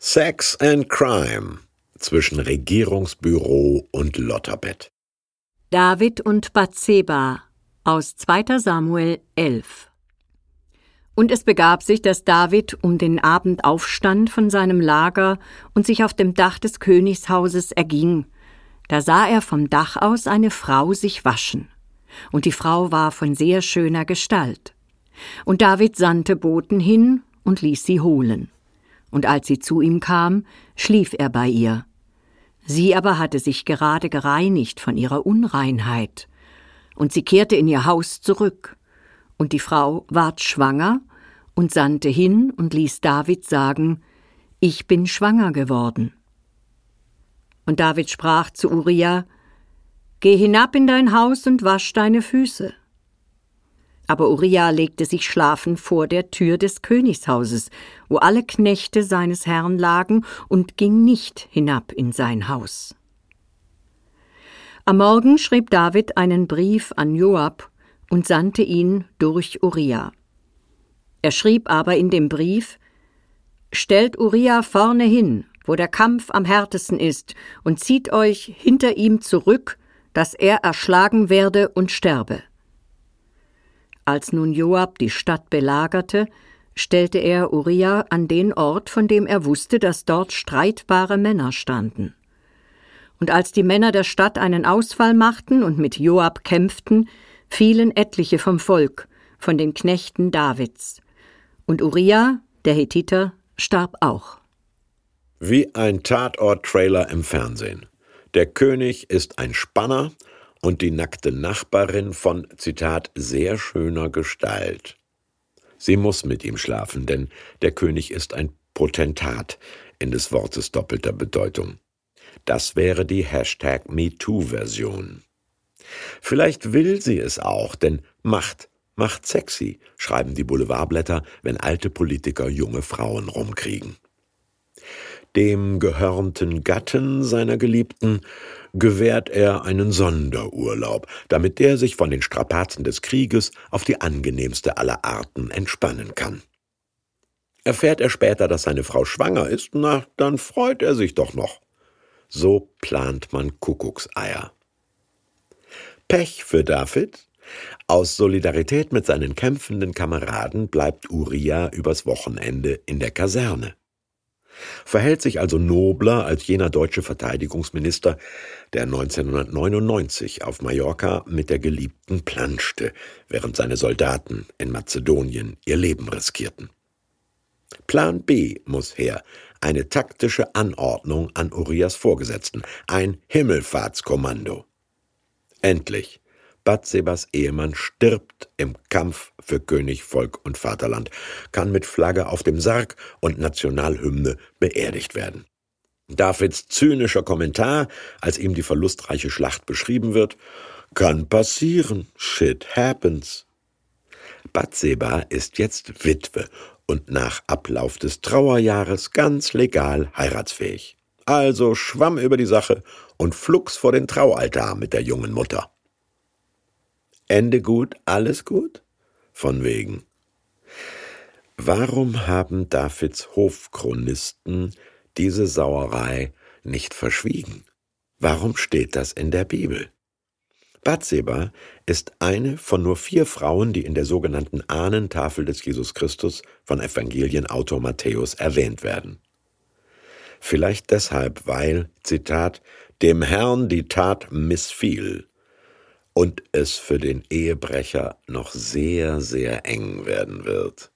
Sex and Crime zwischen Regierungsbüro und Lotterbett. David und Bathseba aus 2. Samuel 11 Und es begab sich, dass David um den Abend aufstand von seinem Lager und sich auf dem Dach des Königshauses erging. Da sah er vom Dach aus eine Frau sich waschen. Und die Frau war von sehr schöner Gestalt. Und David sandte Boten hin und ließ sie holen und als sie zu ihm kam, schlief er bei ihr. Sie aber hatte sich gerade gereinigt von ihrer Unreinheit, und sie kehrte in ihr Haus zurück, und die Frau ward schwanger und sandte hin und ließ David sagen, Ich bin schwanger geworden. Und David sprach zu Uriah, Geh hinab in dein Haus und wasch deine Füße. Aber Uriah legte sich schlafen vor der Tür des Königshauses, wo alle Knechte seines Herrn lagen, und ging nicht hinab in sein Haus. Am Morgen schrieb David einen Brief an Joab und sandte ihn durch Uriah. Er schrieb aber in dem Brief Stellt Uriah vorne hin, wo der Kampf am härtesten ist, und zieht euch hinter ihm zurück, dass er erschlagen werde und sterbe. Als nun Joab die Stadt belagerte, stellte er Uriah an den Ort, von dem er wusste, dass dort streitbare Männer standen. Und als die Männer der Stadt einen Ausfall machten und mit Joab kämpften, fielen etliche vom Volk, von den Knechten Davids. Und Uriah, der Hethiter, starb auch. Wie ein Tatort-Trailer im Fernsehen. Der König ist ein Spanner und die nackte Nachbarin von, Zitat, sehr schöner Gestalt. Sie muss mit ihm schlafen, denn der König ist ein Potentat in des Wortes doppelter Bedeutung. Das wäre die Hashtag MeToo-Version. Vielleicht will sie es auch, denn Macht macht sexy, schreiben die Boulevardblätter, wenn alte Politiker junge Frauen rumkriegen. Dem gehörnten Gatten seiner Geliebten gewährt er einen Sonderurlaub, damit der sich von den Strapazen des Krieges auf die angenehmste aller Arten entspannen kann. Erfährt er später, dass seine Frau schwanger ist, na, dann freut er sich doch noch. So plant man Kuckuckseier. Pech für David. Aus Solidarität mit seinen kämpfenden Kameraden bleibt Uriah übers Wochenende in der Kaserne verhält sich also nobler als jener deutsche Verteidigungsminister, der 1999 auf Mallorca mit der Geliebten planschte, während seine Soldaten in Mazedonien ihr Leben riskierten. Plan B muss her, eine taktische Anordnung an Urias Vorgesetzten, ein Himmelfahrtskommando. Endlich Batsebas Ehemann stirbt im Kampf für König, Volk und Vaterland, kann mit Flagge auf dem Sarg und Nationalhymne beerdigt werden. Davids zynischer Kommentar, als ihm die verlustreiche Schlacht beschrieben wird, kann passieren, shit happens. Batseba ist jetzt Witwe und nach Ablauf des Trauerjahres ganz legal heiratsfähig. Also schwamm über die Sache und flugs vor den Traualtar mit der jungen Mutter. Ende gut, alles gut? Von wegen. Warum haben Davids Hofchronisten diese Sauerei nicht verschwiegen? Warum steht das in der Bibel? Bathseba ist eine von nur vier Frauen, die in der sogenannten Ahnentafel des Jesus Christus von Evangelienautor Matthäus erwähnt werden. Vielleicht deshalb, weil, Zitat, dem Herrn die Tat missfiel und es für den Ehebrecher noch sehr, sehr eng werden wird.